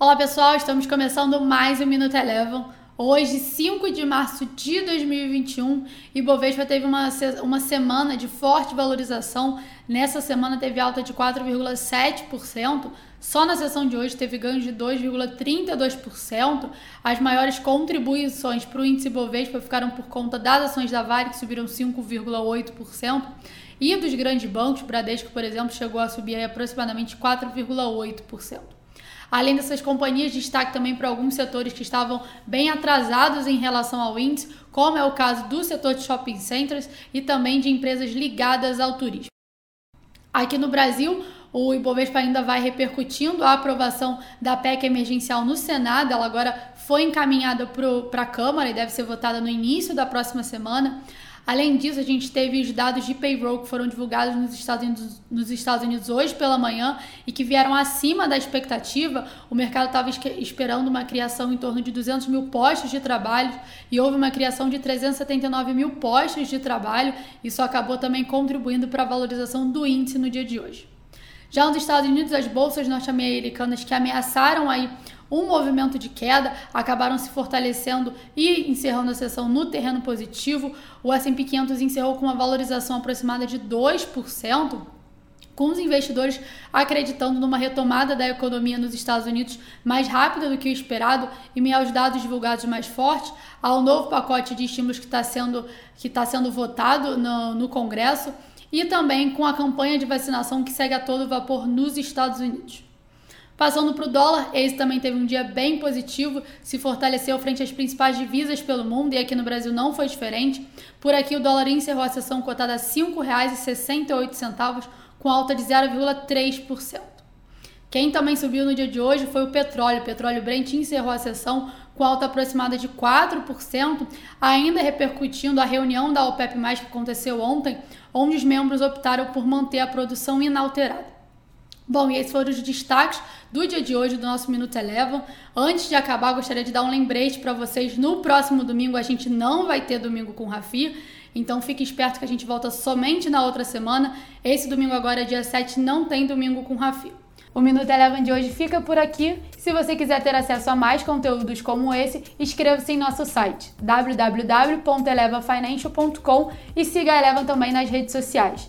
Olá pessoal, estamos começando mais um Minuto Eleven. Hoje, 5 de março de 2021, e Bovespa teve uma, uma semana de forte valorização. Nessa semana teve alta de 4,7%. Só na sessão de hoje teve ganho de 2,32%. As maiores contribuições para o índice Bovespa ficaram por conta das ações da Vale, que subiram 5,8%. E dos grandes bancos, Bradesco, por exemplo, chegou a subir aproximadamente 4,8%. Além dessas companhias, destaque também para alguns setores que estavam bem atrasados em relação ao índice, como é o caso do setor de shopping centers e também de empresas ligadas ao turismo. Aqui no Brasil, o Ibovespa ainda vai repercutindo a aprovação da PEC emergencial no Senado. Ela agora foi encaminhada para a Câmara e deve ser votada no início da próxima semana. Além disso, a gente teve os dados de payroll que foram divulgados nos Estados, Unidos, nos Estados Unidos hoje pela manhã e que vieram acima da expectativa. O mercado estava esperando uma criação em torno de 200 mil postos de trabalho e houve uma criação de 379 mil postos de trabalho. Isso acabou também contribuindo para a valorização do índice no dia de hoje. Já nos Estados Unidos, as bolsas norte-americanas que ameaçaram aí um movimento de queda, acabaram se fortalecendo e encerrando a sessão no terreno positivo. O S&P 500 encerrou com uma valorização aproximada de 2%, com os investidores acreditando numa retomada da economia nos Estados Unidos mais rápida do que o esperado e meio aos dados divulgados mais fortes, ao novo pacote de estímulos que está sendo, que tá sendo votado no, no Congresso e também com a campanha de vacinação que segue a todo vapor nos Estados Unidos. Passando para o dólar, esse também teve um dia bem positivo, se fortaleceu frente às principais divisas pelo mundo e aqui no Brasil não foi diferente. Por aqui, o dólar encerrou a sessão cotada a R$ 5,68, com alta de 0,3%. Quem também subiu no dia de hoje foi o petróleo. O petróleo Brent encerrou a sessão com alta aproximada de 4%, ainda repercutindo a reunião da OPEP+, que aconteceu ontem, onde os membros optaram por manter a produção inalterada. Bom, e esses foram os destaques do dia de hoje do nosso Minuto Eleva. Antes de acabar, gostaria de dar um lembrete para vocês. No próximo domingo a gente não vai ter domingo com Rafi, então fique esperto que a gente volta somente na outra semana. Esse domingo agora, dia 7, não tem domingo com Rafi. O Minuto Eleven de hoje fica por aqui. Se você quiser ter acesso a mais conteúdos como esse, inscreva-se em nosso site www.elevafinancial.com e siga a Eleven também nas redes sociais.